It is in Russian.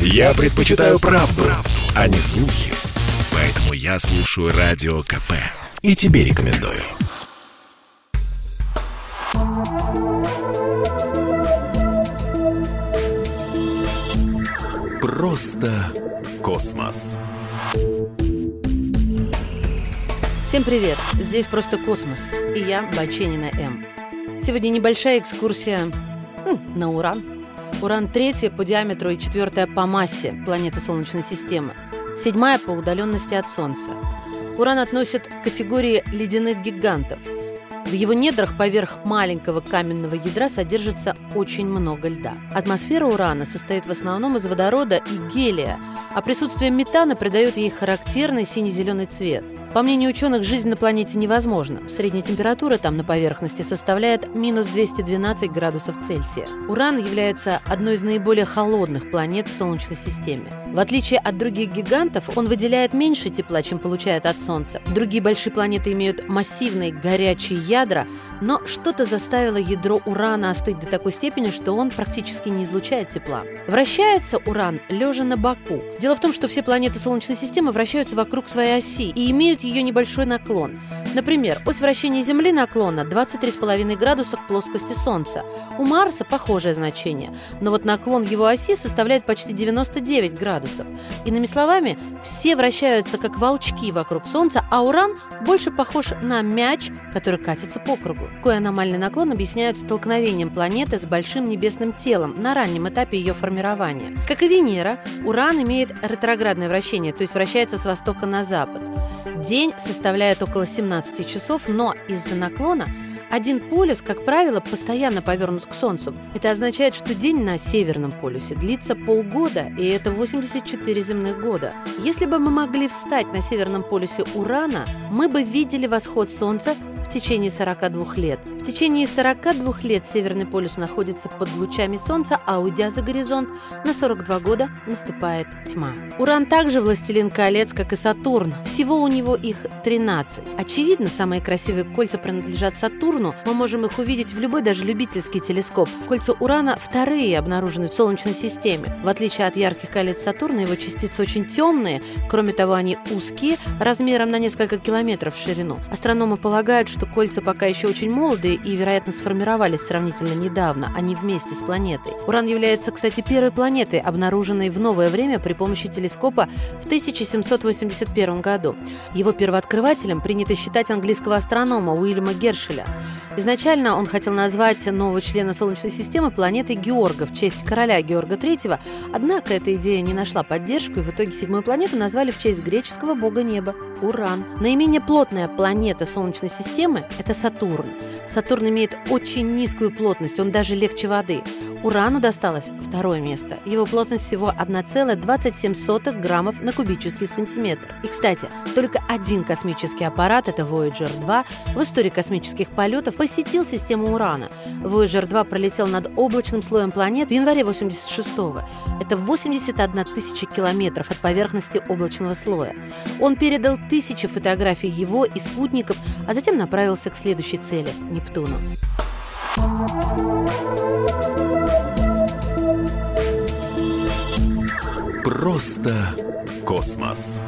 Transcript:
Я предпочитаю правду, правду, а не слухи. Поэтому я слушаю Радио КП. И тебе рекомендую. Просто космос. Всем привет! Здесь просто космос. И я, Баченина М. Сегодня небольшая экскурсия на Уран. Уран третья по диаметру и четвертая по массе планеты Солнечной системы. Седьмая по удаленности от Солнца. Уран относит к категории ледяных гигантов. В его недрах поверх маленького каменного ядра содержится очень много льда. Атмосфера Урана состоит в основном из водорода и гелия, а присутствие метана придает ей характерный сине-зеленый цвет – по мнению ученых, жизнь на планете невозможна. Средняя температура там на поверхности составляет минус 212 градусов Цельсия. Уран является одной из наиболее холодных планет в Солнечной системе. В отличие от других гигантов, он выделяет меньше тепла, чем получает от Солнца. Другие большие планеты имеют массивные горячие ядра, но что-то заставило ядро Урана остыть до такой степени, что он практически не излучает тепла. Вращается Уран лежа на боку. Дело в том, что все планеты Солнечной системы вращаются вокруг своей оси и имеют ее небольшой наклон. Например, ось вращения Земли наклона 23,5 градуса к плоскости Солнца. У Марса похожее значение, но вот наклон его оси составляет почти 99 градусов. Иными словами, все вращаются как волчки вокруг Солнца, а Уран больше похож на мяч, который катится по кругу. Кой аномальный наклон объясняют столкновением планеты с большим небесным телом на раннем этапе ее формирования. Как и Венера, Уран имеет ретроградное вращение, то есть вращается с востока на запад. День составляет около 17 часов, но из-за наклона один полюс, как правило, постоянно повернут к Солнцу. Это означает, что день на Северном полюсе длится полгода, и это 84 земных года. Если бы мы могли встать на Северном полюсе Урана, мы бы видели восход Солнца в течение 42 лет. В течение 42 лет Северный полюс находится под лучами Солнца, а уйдя за горизонт, на 42 года наступает тьма. Уран также властелин колец, как и Сатурн. Всего у него их 13. Очевидно, самые красивые кольца принадлежат Сатурну. Мы можем их увидеть в любой, даже любительский телескоп. Кольца Урана вторые обнаружены в Солнечной системе. В отличие от ярких колец Сатурна, его частицы очень темные. Кроме того, они узкие, размером на несколько километров в ширину. Астрономы полагают, что кольца пока еще очень молодые и, вероятно, сформировались сравнительно недавно, а не вместе с планетой. Уран является, кстати, первой планетой, обнаруженной в новое время при помощи телескопа в 1781 году. Его первооткрывателем принято считать английского астронома Уильяма Гершеля. Изначально он хотел назвать нового члена Солнечной системы планетой Георга в честь короля Георга III, однако эта идея не нашла поддержку, и в итоге седьмую планету назвали в честь греческого бога неба – Уран. Наименее плотная планета Солнечной системы – это Сатурн. Сатурн имеет очень низкую плотность, он даже легче воды. Урану досталось второе место. Его плотность всего 1,27 граммов на кубический сантиметр. И, кстати, только один космический аппарат, это Voyager 2, в истории космических полетов посетил систему Урана. Voyager 2 пролетел над облачным слоем планет в январе 86-го. Это 81 тысяча километров от поверхности облачного слоя. Он передал тысячи фотографий его и спутников, а затем направился к следующей цели – Нептуну. Просто космос.